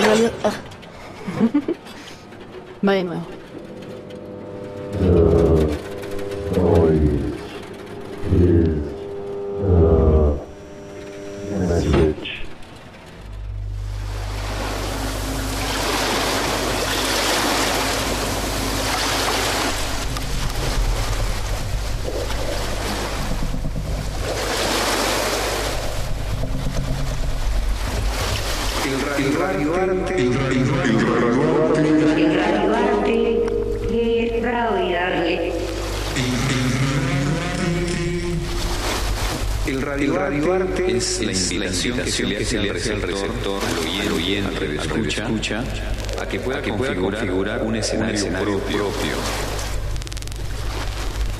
en realidad... ah. Va invitación que se le hace al receptor, al oyente, al escucha, a que pueda, configurar, un escenario, propio.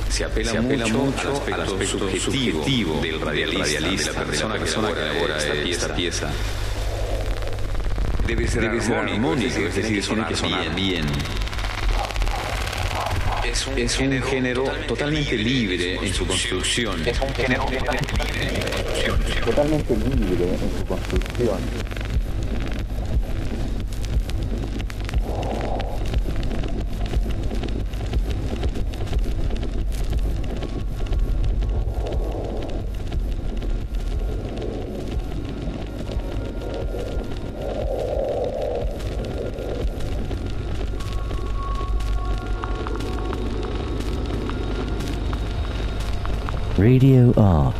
Se apela, mucho, al aspecto, subjetivo, del radialista, de la persona, que elabora esta pieza. Debe ser, armónico, es decir, tiene que sonar bien. Es un, género totalmente libre en su construcción. Es un género totalmente libre en su construcción. Radio art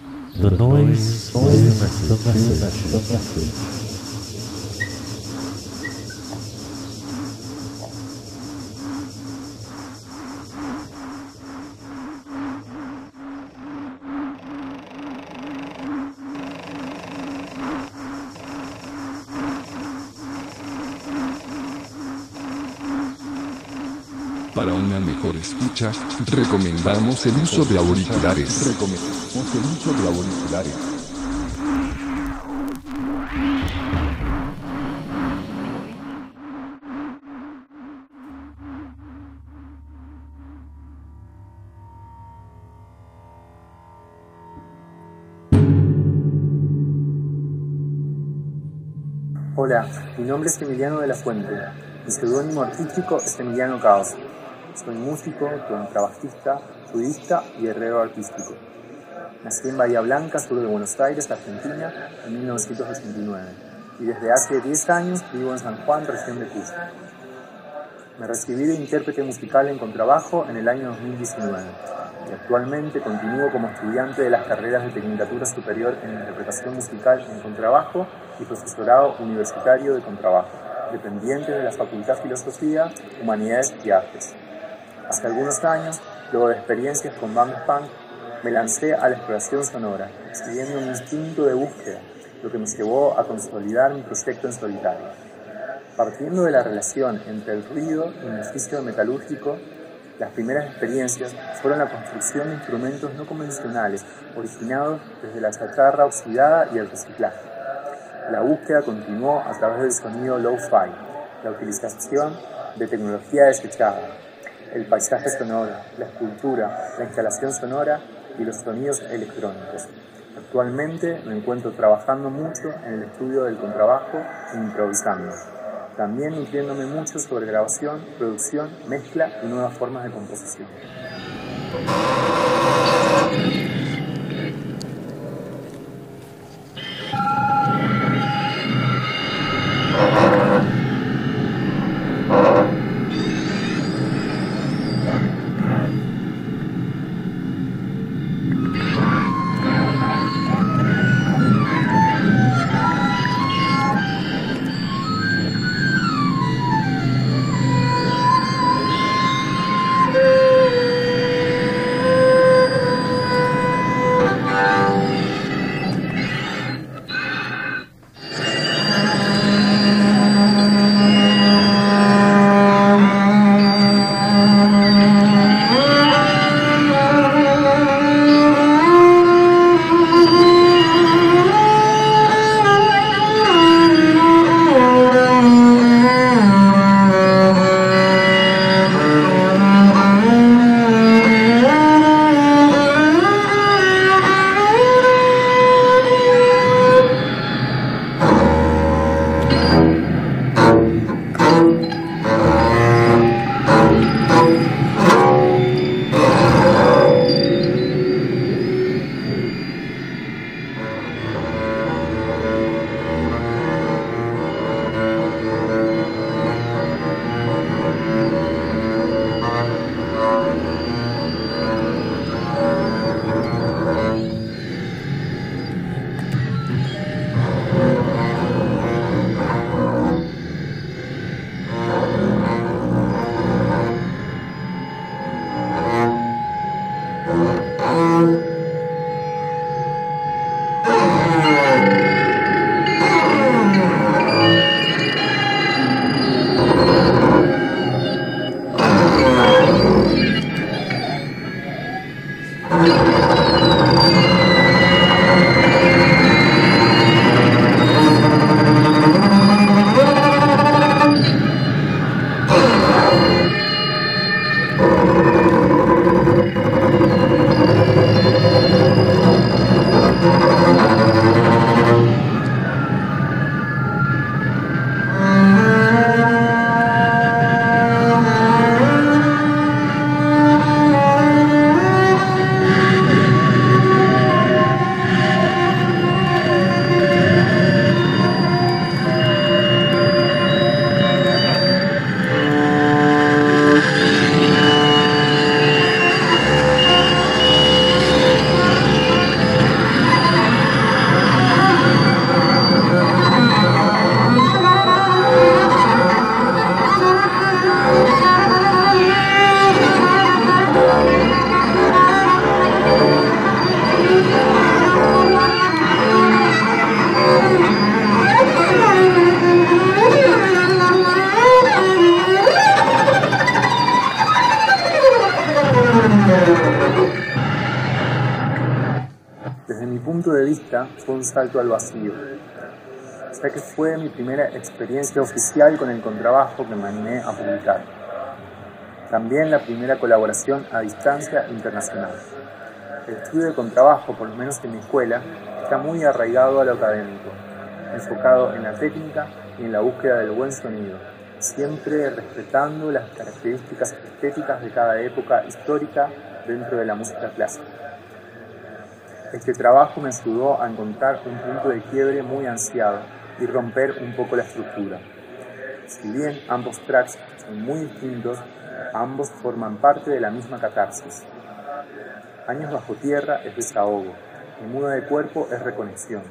The Noise Soul Massive. Escucha, recomendamos el uso de auriculares. Recomendamos el uso de auriculares. Hola, mi nombre es Emiliano de la Fuente. Mi seudónimo artístico es Emiliano Caos. Soy músico, contrabajista, sudista y herrero artístico. Nací en Bahía Blanca, sur de Buenos Aires, Argentina, en 1989. Y desde hace 10 años vivo en San Juan, región de Cuyo. Me recibí de intérprete musical en contrabajo en el año 2019 y actualmente continúo como estudiante de las carreras de Tecnicatura Superior en Interpretación Musical en Contrabajo y Profesorado Universitario de Contrabajo, dependiente de la Facultad de Filosofía, Humanidades y Artes. Hace algunos años, luego de experiencias con bandas punk, me lancé a la exploración sonora, siguiendo un instinto de búsqueda, lo que me llevó a consolidar mi proyecto en solitario. Partiendo de la relación entre el ruido y el oficio metalúrgico, las primeras experiencias fueron la construcción de instrumentos no convencionales, originados desde la chatarra oxidada y el reciclaje. La búsqueda continuó a través del sonido low-fi, la utilización de tecnología desechada, el paisaje sonoro, la escultura, la instalación sonora y los sonidos electrónicos. Actualmente me encuentro trabajando mucho en el estudio del contrabajo e improvisando. También nutriéndome mucho sobre grabación, producción, mezcla y nuevas formas de composición. Salto al vacío, ya que fue mi primera experiencia oficial con el contrabajo que me animé a publicar. También la primera colaboración a distancia internacional. El estudio de contrabajo, por lo menos en mi escuela, está muy arraigado a lo académico, enfocado en la técnica y en la búsqueda del buen sonido, siempre respetando las características estéticas de cada época histórica dentro de la música clásica. Este trabajo me ayudó a encontrar un punto de quiebre muy ansiado y romper un poco la estructura. Si bien ambos tracks son muy distintos, ambos forman parte de la misma catarsis. Años bajo tierra es desahogo, y muda de cuerpo es reconexión.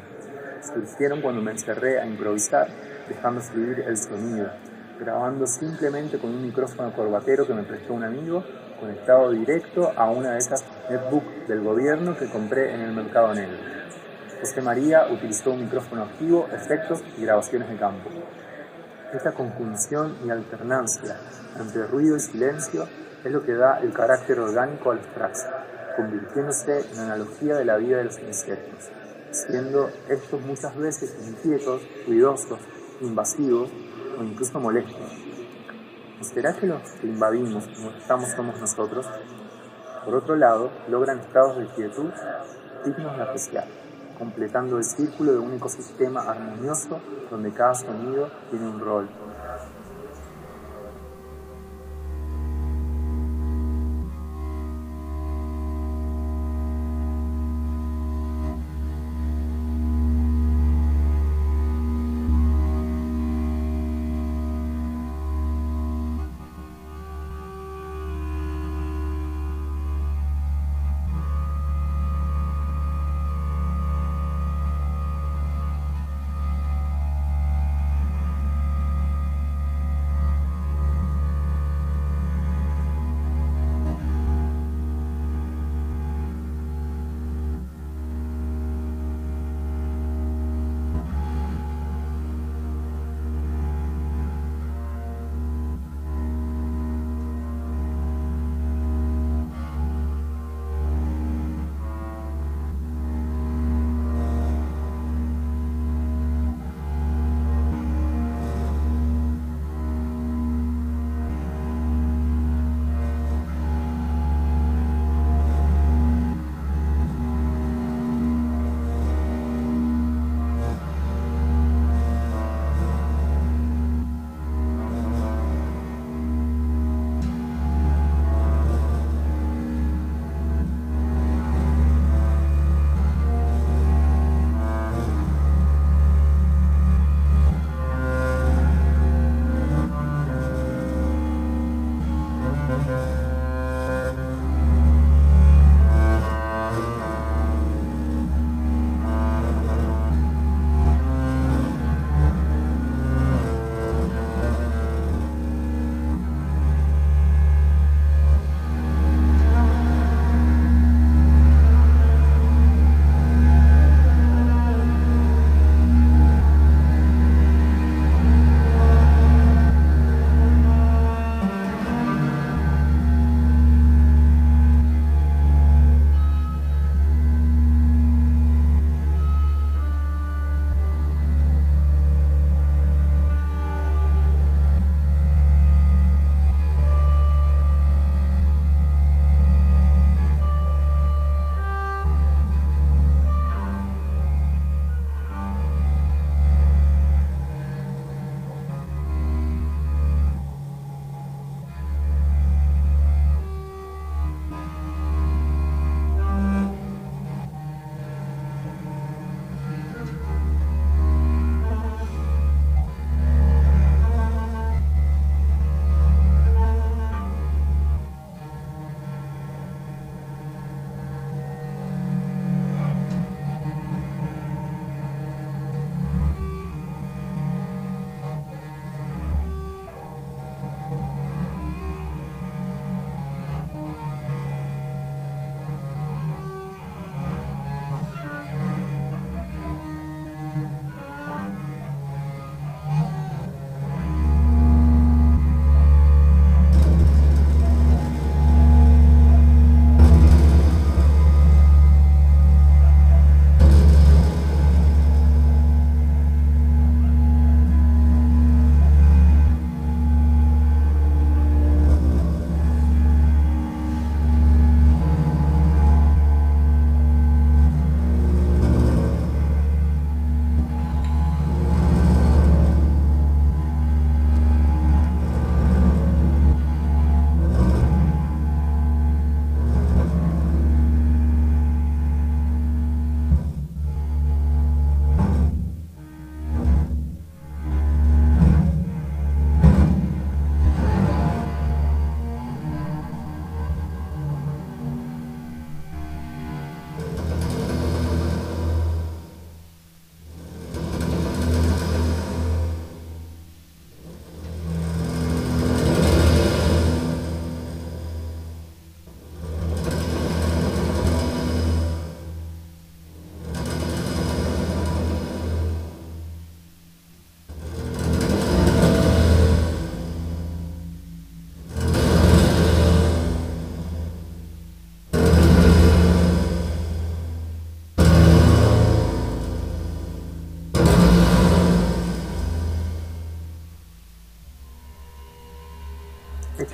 Surgieron cuando me encerré a improvisar, dejando fluir el sonido, grabando simplemente con un micrófono corbatero que me prestó un amigo, conectado directo a una de esas netbook del gobierno que compré en el mercado negro. José María utilizó un micrófono activo, efectos y grabaciones de campo. Esta conjunción y alternancia entre ruido y silencio es lo que da el carácter orgánico a los tracks, convirtiéndose en analogía de la vida de los insectos, siendo estos muchas veces inquietos, ruidosos, invasivos o incluso molestos. ¿O será que los que invadimos no estamos somos nosotros? Por otro lado, logran estados de quietud dignos de apreciar, completando el círculo de un ecosistema armonioso donde cada sonido tiene un rol,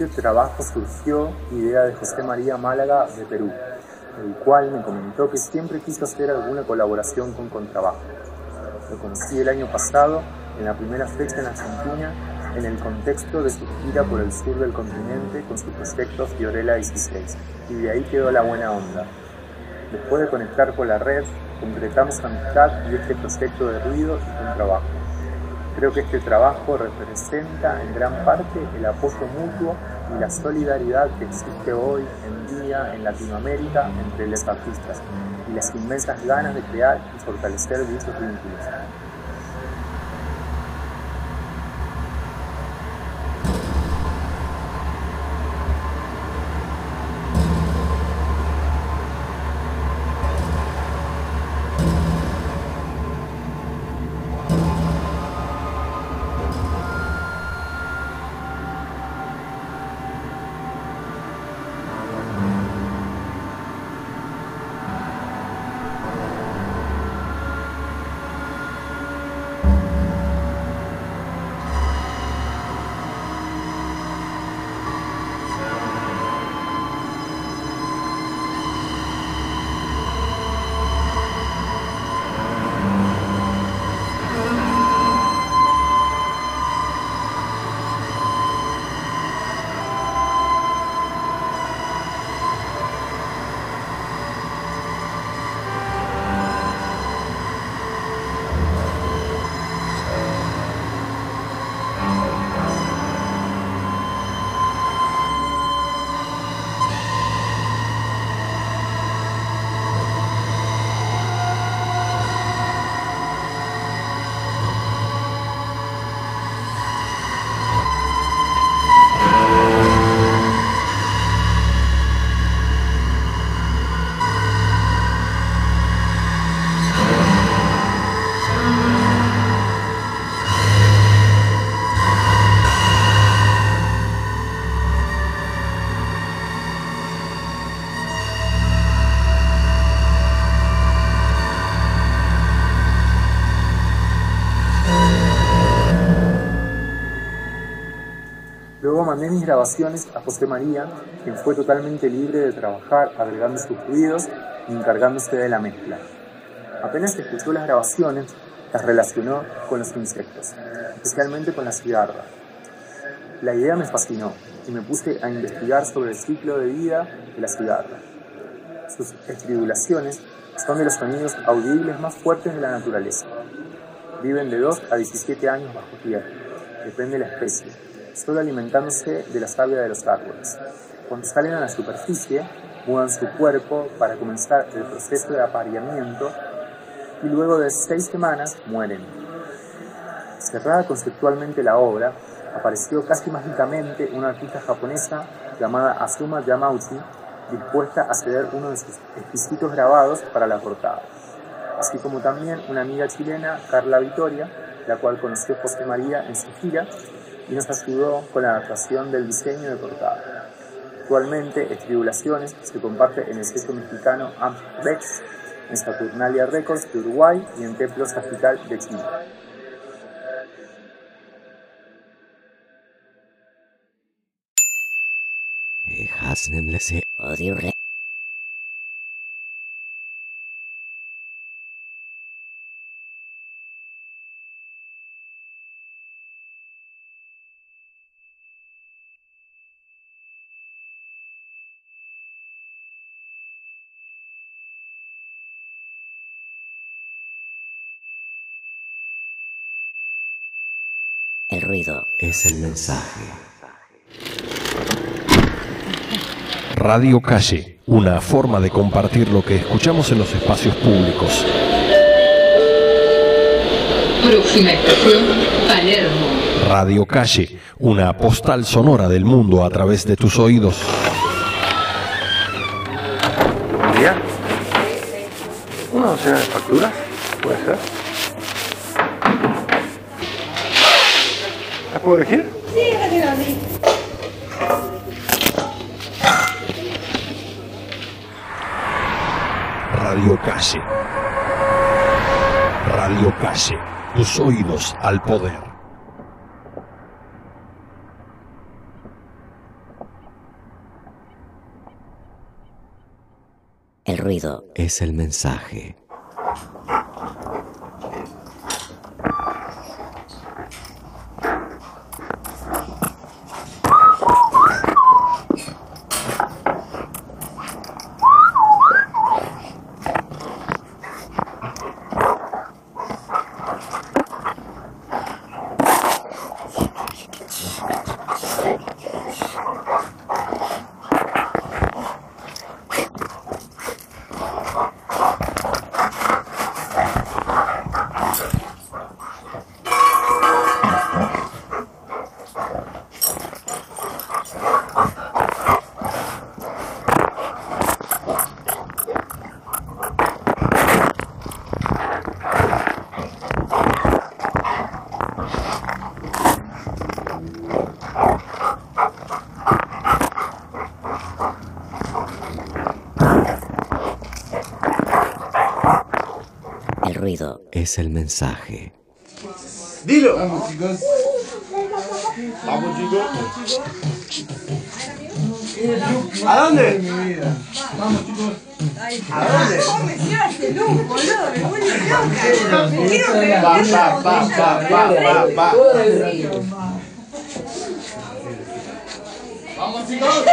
este trabajo surgió idea de José María Málaga de Perú, el cual me comentó que siempre quiso hacer alguna colaboración con contrabajo. Lo conocí el año pasado en la primera fecha en Argentina en el contexto de su gira por el sur del continente con su proyecto Fiorella 16 y de ahí quedó la buena onda. Después de conectar con la red, concretamos amistad y este proyecto de ruido y contrabajo. Creo que este trabajo representa en gran parte el apoyo mutuo y la solidaridad que existe hoy en día en Latinoamérica entre los artistas y las inmensas ganas de crear y fortalecer dichos vínculos. Mandé mis grabaciones a José María, quien fue totalmente libre de trabajar agregando sus ruidos y encargándose de la mezcla. Apenas escuchó las grabaciones, las relacionó con los insectos, especialmente con la cigarra. La idea me fascinó y me puse a investigar sobre el ciclo de vida de la cigarra. Sus estridulaciones son de los sonidos audibles más fuertes de la naturaleza. Viven de 2 a 17 años bajo tierra, depende de la especie, solo alimentándose de la savia de los árboles. Cuando salen a la superficie, mudan su cuerpo para comenzar el proceso de apareamiento y luego de seis semanas mueren. Cerrada conceptualmente la obra, apareció casi mágicamente una artista japonesa llamada Azuma Yamauchi, dispuesta a ceder uno de sus exquisitos grabados para la portada, así como también una amiga chilena, Carla Vitoria, la cual conoció José María en su gira y nos ayudó con la adaptación del diseño de portada. Actualmente, Estribulaciones se comparte en el sello mexicano Ampex, en Saturnalia Records de Uruguay y en Templos Capital de Chile. Es el mensaje. Radio Calle, una forma de compartir lo que escuchamos en los espacios públicos. Próxima estación, Palermo. Radio Calle, una postal sonora del mundo a través de tus oídos. ¿Una docena de facturas? ¿Puede ser? Over here? Sí, sí. Radio Calle. Radio Calle. Tus oídos al poder. El ruido es el mensaje. Es el mensaje. Dilo. Vamos, chicos. Vamos, chicos. ¿A dónde? Vamos, chicos. ¿A dónde? Va, va, va, va, va, va, va. Vamos, chicos.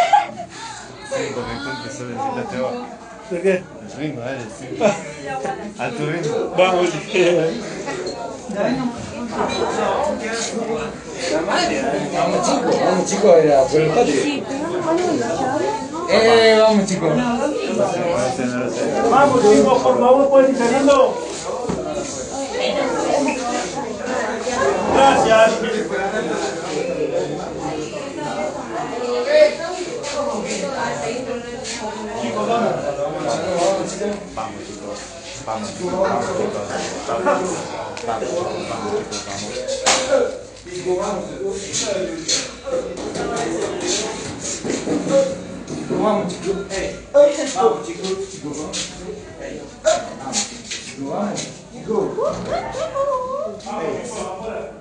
¿De qué? El ritmo, dale, sí. A tu ritmo. Vamos, Vamos chicos, vamos chicos, era por el patio. Eh, vamos chicos. Vamos, chicos, por favor, pueden ir saliendo. Gracias.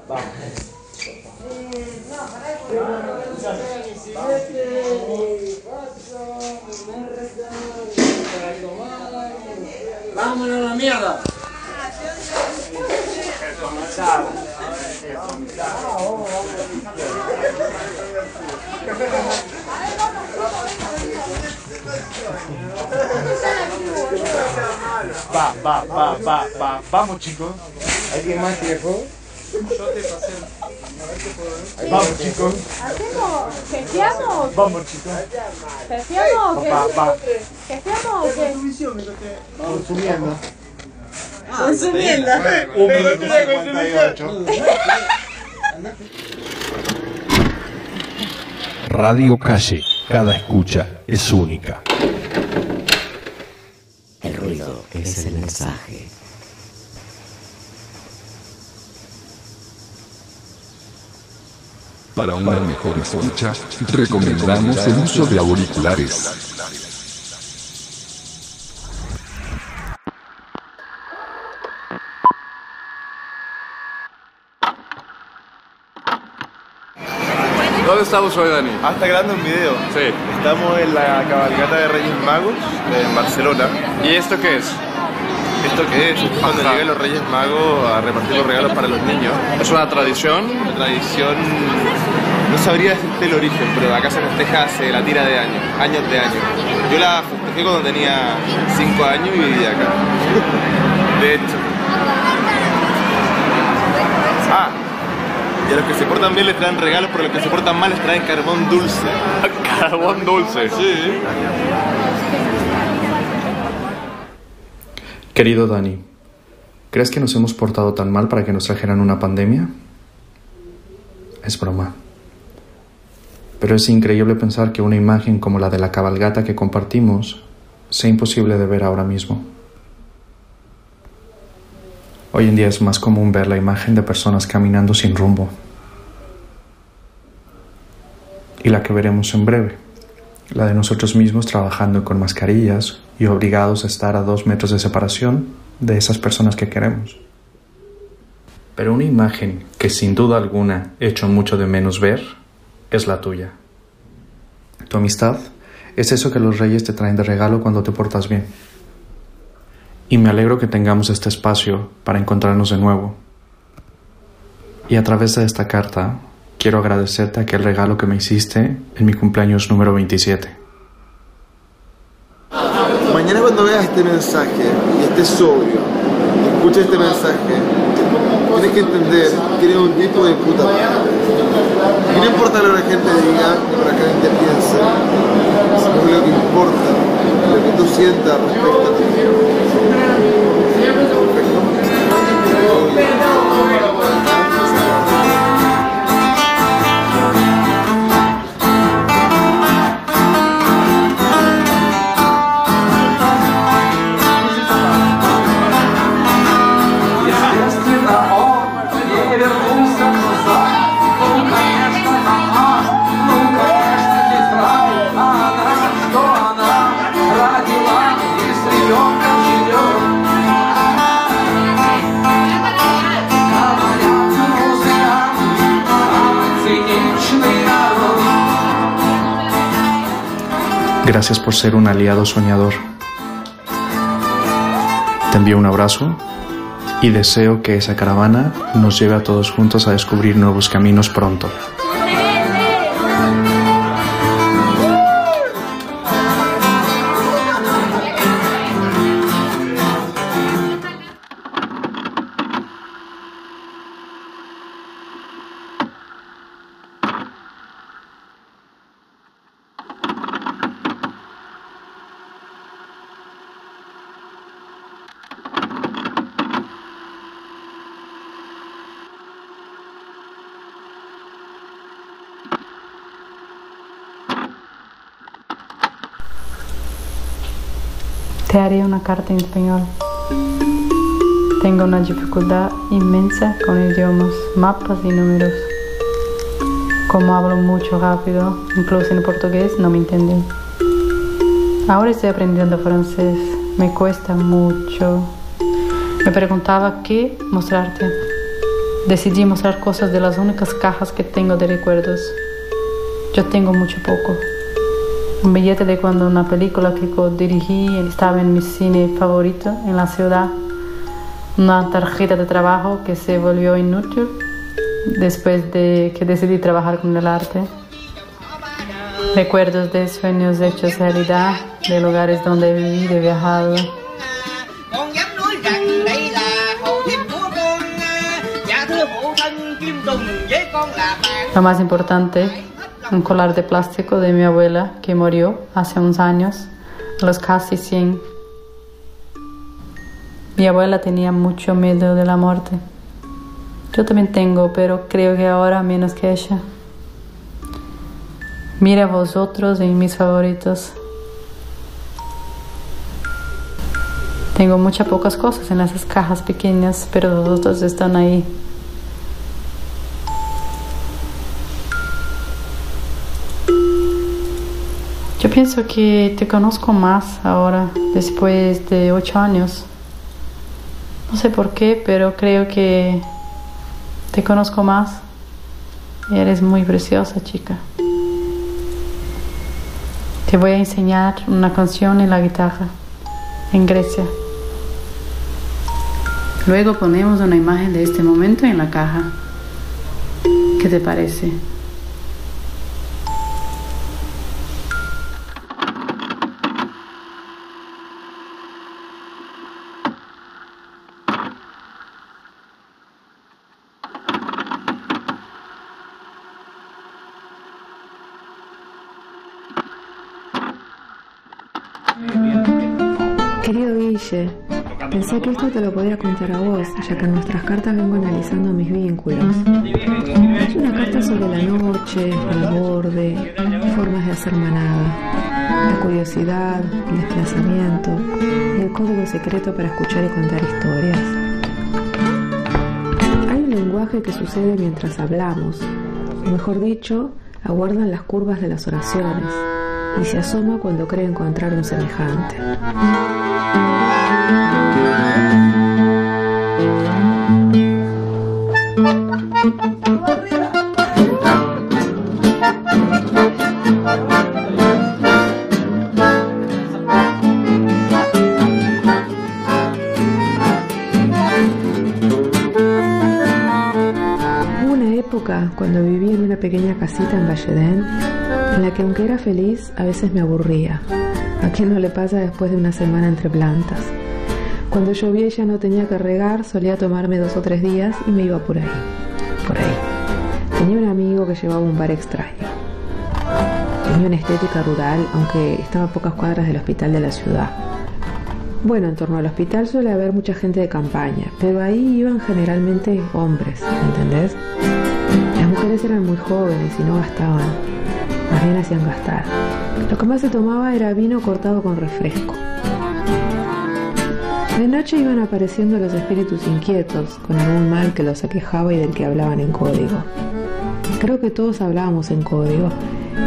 Vamos. Vámonos a la mierda. Va, va, va, va, va. Vamos, chicos. ¿Alguien más Vamos, chicos. ¿Hacemos? ¿Gestiamos? Vamos, chicos. ¿Gestiamos o qué? Va, va. ¿Gestiamos o qué? Consumiendo. Consumiendo. Un minuto cincuenta y ocho. Radio Calle, cada escucha es única. El ruido es el mensaje. Para una mejor escucha, recomendamos el uso de auriculares. ¿Dónde estamos hoy, Dani? Ah, está grabando un video. Sí. Estamos en la cabalgata de Reyes Magos en Barcelona. ¿Y esto qué es? ¿Esto qué es? Cuando llegan los Reyes Magos a repartir los regalos para los niños. ¿Es una tradición? Una tradición. No sabría decirte el origen, pero acá se festeja hace la tira de años, años de años. Yo la festejé cuando tenía 5 años y vivía acá. De hecho. Ah, y a los que se portan bien les traen regalos, pero a los que se portan mal les traen carbón dulce. Carbón dulce. Sí. Querido Dani, ¿crees que nos hemos portado tan mal para que nos trajeran una pandemia? Es broma. Pero es increíble pensar que una imagen como la de la cabalgata que compartimos sea imposible de ver ahora mismo. Hoy en día es más común ver la imagen de personas caminando sin rumbo. Y la que veremos en breve, la de nosotros mismos trabajando con mascarillas y obligados a estar a dos metros de separación de esas personas que queremos. Pero una imagen que sin duda alguna echo mucho de menos ver es la tuya. Tu amistad es eso que los reyes te traen de regalo cuando te portas bien. Y me alegro que tengamos este espacio para encontrarnos de nuevo. Y a través de esta carta quiero agradecerte aquel regalo que me hiciste en mi cumpleaños número 27. Mañana cuando veas este mensaje y estés sobrio, escucha este mensaje, tienes que entender que eres un tipo de puta madre. Y no importa lo que la gente diga, lo que la gente piense, sino lo que importa, lo que tú sientas respecto a ti. Gracias por ser un aliado soñador. Te envío un abrazo y deseo que esa caravana nos lleve a todos juntos a descubrir nuevos caminos pronto. Te haré una carta en español. Tengo una dificultad inmensa con idiomas, mapas y números. Como hablo mucho rápido, incluso en portugués, no me entienden. Ahora estoy aprendiendo francés, me cuesta mucho. Me preguntaba qué mostrarte. Decidí mostrar cosas de las únicas cajas que tengo de recuerdos. Yo tengo mucho poco. Un billete de cuando una película que dirigí estaba en mi cine favorito en la ciudad. Una tarjeta de trabajo que se volvió inútil después de que decidí trabajar con el arte. Recuerdos de sueños hechos realidad, de lugares donde vivido y viajado. Lo más importante, un collar de plástico de mi abuela que murió hace unos años, a los casi 100. Mi abuela tenía mucho miedo de la muerte. Yo también tengo, pero creo que ahora menos que ella. Mira vosotros en mis favoritos. Tengo muchas pocas cosas en esas cajas pequeñas, pero vosotros están ahí. Pienso que te conozco más ahora, después de ocho años. No sé por qué, pero creo que te conozco más. Eres muy preciosa, chica. Te voy a enseñar una canción en la guitarra, en Grecia. Luego ponemos una imagen de este momento en la caja. ¿Qué te parece? Pensé que esto te lo podía contar a vos, ya que en nuestras cartas vengo analizando mis vínculos. Es una carta sobre la noche, el borde, formas de hacer manada, la curiosidad, el desplazamiento el código secreto para escuchar y contar historias. Hay un lenguaje que sucede mientras hablamos, o mejor dicho, aguardan las curvas de las oraciones y se asoma cuando cree encontrar un semejante. Época, cuando vivía en una pequeña casita en Valledén, en la que aunque era feliz, a veces me aburría. ¿A quién no le pasa después de una semana entre plantas? Cuando llovía y ya no tenía que regar, solía tomarme dos o tres días y me iba por ahí, por ahí. Tenía un amigo que llevaba un bar extraño. Tenía una estética rural, aunque estaba a pocas cuadras del hospital de la ciudad. Bueno, en torno al hospital suele haber mucha gente de campaña, pero ahí iban generalmente hombres, ¿entendés? Mujeres eran muy jóvenes y no gastaban, más bien hacían gastar. Lo que más se tomaba era vino cortado con refresco. De noche iban apareciendo los espíritus inquietos, con algún mal que los aquejaba y del que hablaban en código. Creo que todos hablábamos en código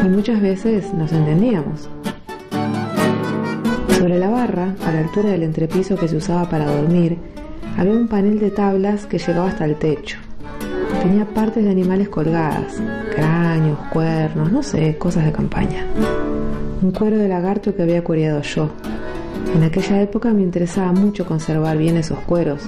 y muchas veces nos entendíamos. Sobre la barra, a la altura del entrepiso que se usaba para dormir, había un panel de tablas que llegaba hasta el techo. Tenía partes de animales colgadas, cráneos, cuernos, no sé, cosas de campaña. Un cuero de lagarto que había cuereado yo. En aquella época me interesaba mucho conservar bien esos cueros.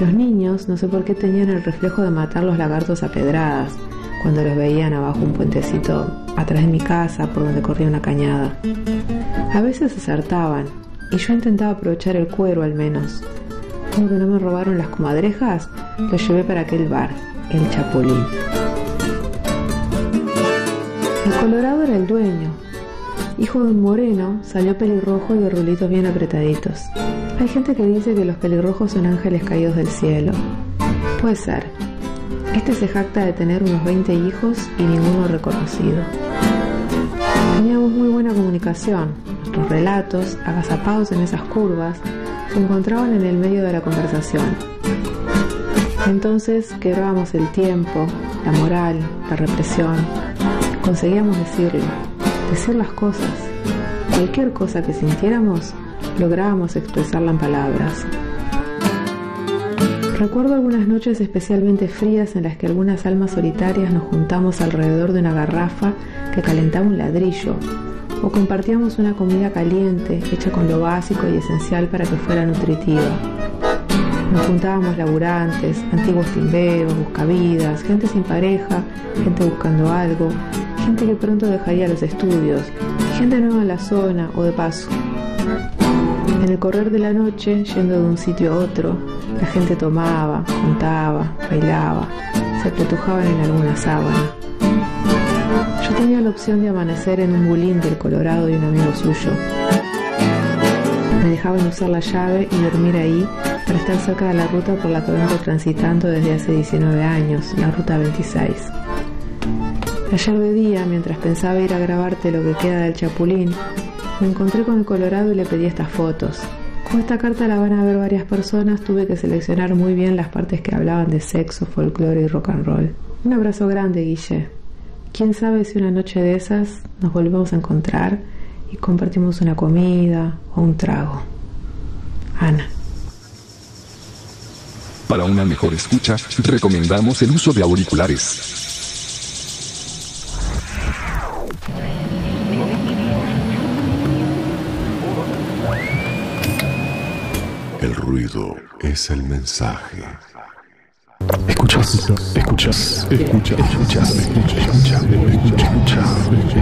Los niños, no sé por qué, tenían el reflejo de matar los lagartos a pedradas, cuando los veían abajo un puentecito atrás de mi casa por donde corría una cañada. A veces acertaban y yo intentaba aprovechar el cuero al menos. Como que no me robaron las comadrejas, lo llevé para aquel bar, el Chapulín. El Colorado era el dueño. Hijo de un moreno, salió pelirrojo y de rulitos bien apretaditos. Hay gente que dice que los pelirrojos son ángeles caídos del cielo. Puede ser. Este se jacta de tener unos 20 hijos y ninguno reconocido. Teníamos muy buena comunicación. Nuestros relatos, agazapados en esas curvas, se encontraban en el medio de la conversación. Entonces quebrábamos el tiempo, la moral, la represión. Conseguíamos decirlo, decir las cosas. Cualquier cosa que sintiéramos, lográbamos expresarla en palabras. Recuerdo algunas noches especialmente frías en las que algunas almas solitarias nos juntamos alrededor de una garrafa que calentaba un ladrillo, o compartíamos una comida caliente hecha con lo básico y esencial para que fuera nutritiva. Nos juntábamos laburantes, antiguos timberos, buscavidas, gente sin pareja, gente buscando algo, gente que pronto dejaría los estudios, gente nueva en la zona o de paso. En el correr de la noche, yendo de un sitio a otro, la gente tomaba, contaba, bailaba, se apretujaban en alguna sábana. Yo tenía la opción de amanecer en un bulín del Colorado y un amigo suyo. Me dejaban usar la llave y dormir ahí para estar cerca de la ruta por la que vengo transitando desde hace 19 años, la ruta 26. Ayer de día, mientras pensaba ir a grabarte lo que queda del Chapulín, me encontré con el Colorado y le pedí estas fotos. Como esta carta la van a ver varias personas, tuve que seleccionar muy bien las partes que hablaban de sexo, folclore y rock and roll. Un abrazo grande, Guille. Quién sabe si una noche de esas nos volvemos a encontrar y compartimos una comida o un trago. Ana. Para una mejor escucha, recomendamos el uso de auriculares. El ruido es el mensaje. Escuchas, escuchas, escuchas, escuchas, escuchas, escuchas, escuchas, escucha,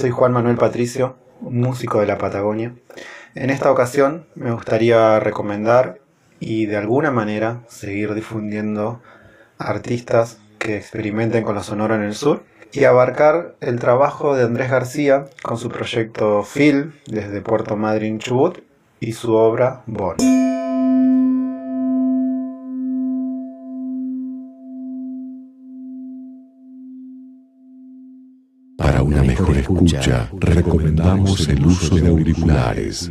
soy Juan Manuel Patricio, músico de la Patagonia. En esta ocasión me gustaría recomendar y de alguna manera seguir difundiendo artistas que experimenten con lo sonoro en el sur y abarcar el trabajo de Andrés García con su proyecto Phil desde Puerto Madryn, Chubut y su obra Bon. Mejor escucha, recomendamos el uso de auriculares.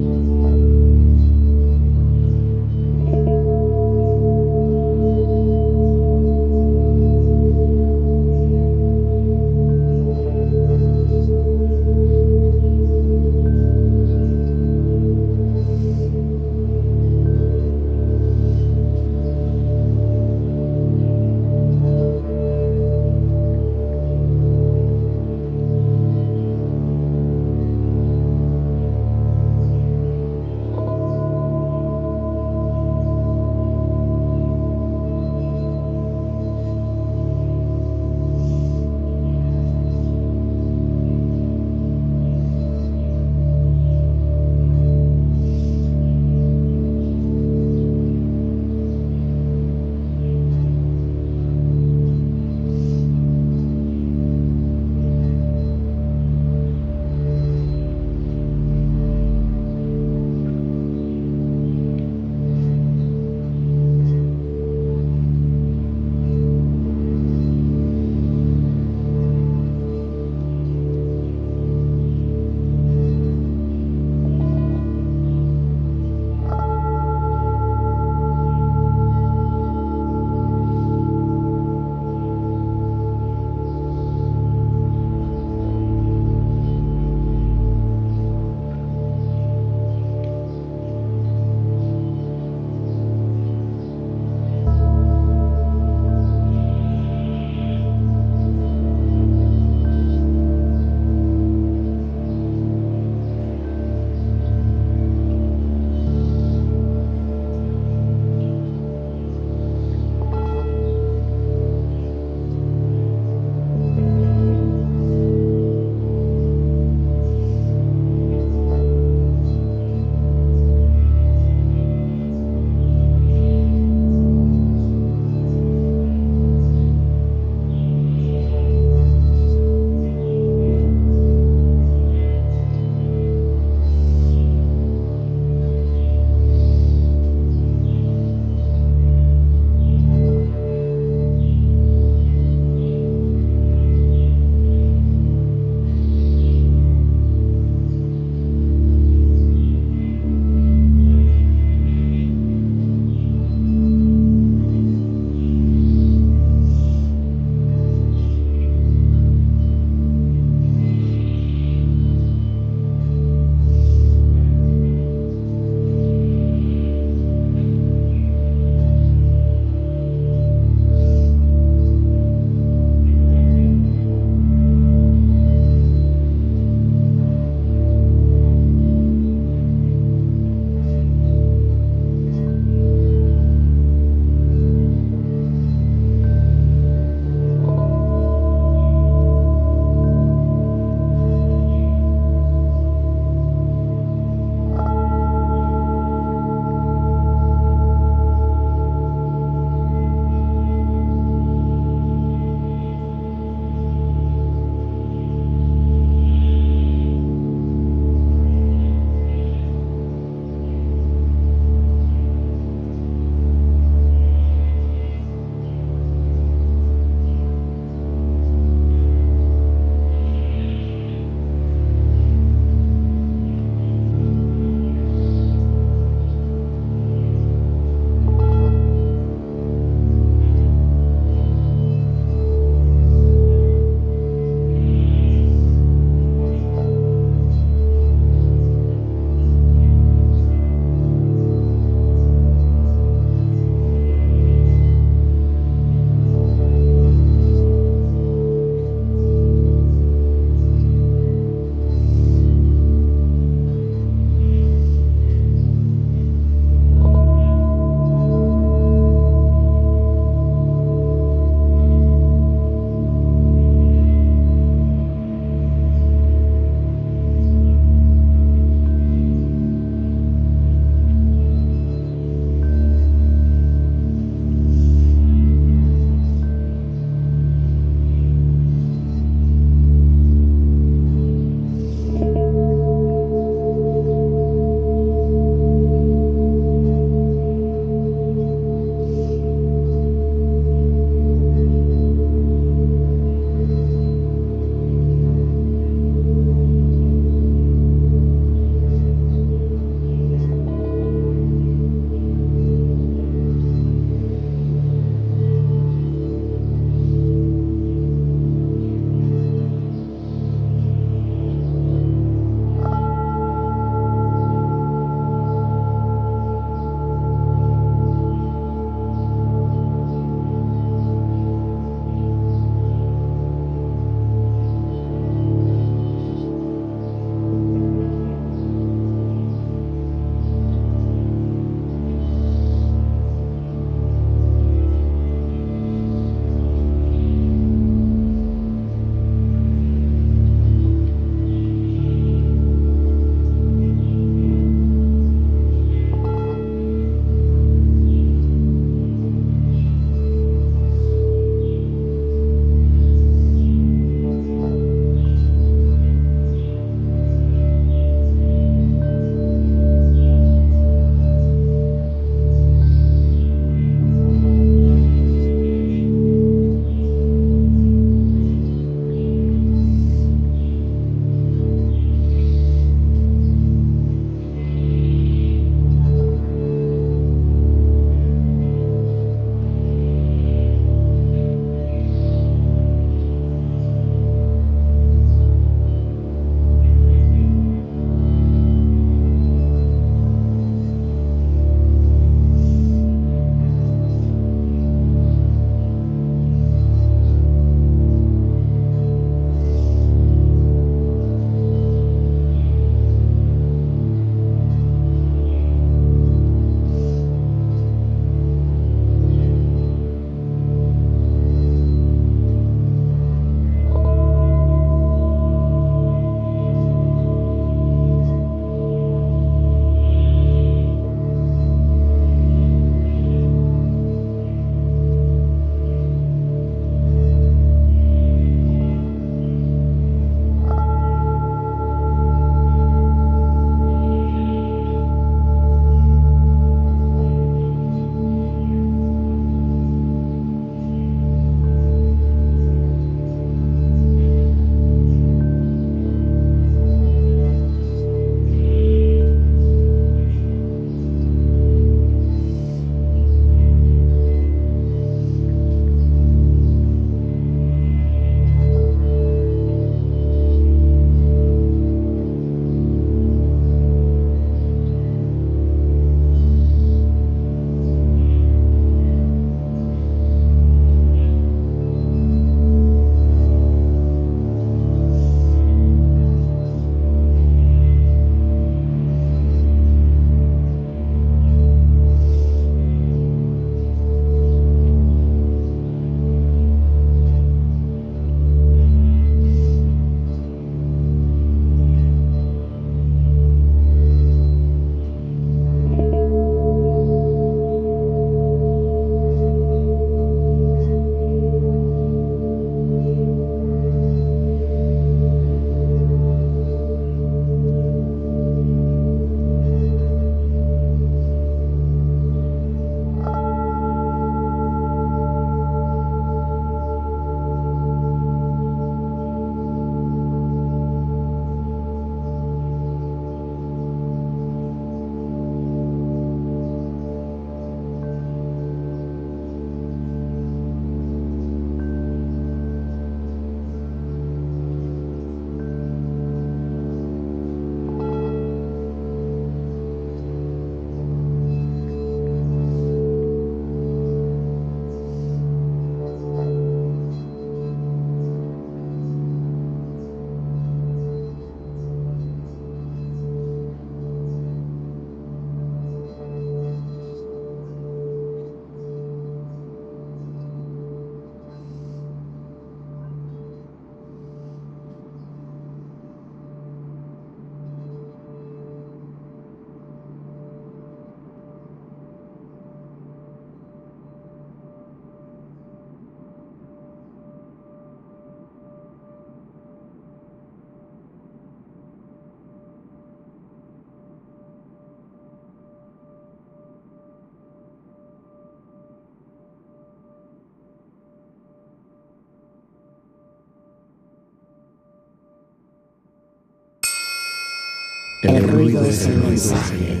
El ruido es el mensaje.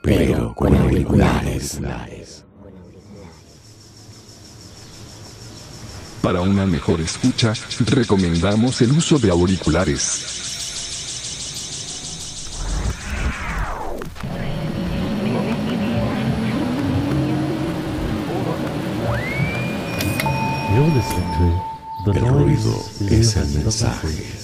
Pero con auriculares. Para una mejor escucha, recomendamos el uso de auriculares. You're listening to The El ruido Noise es el is the mensaje.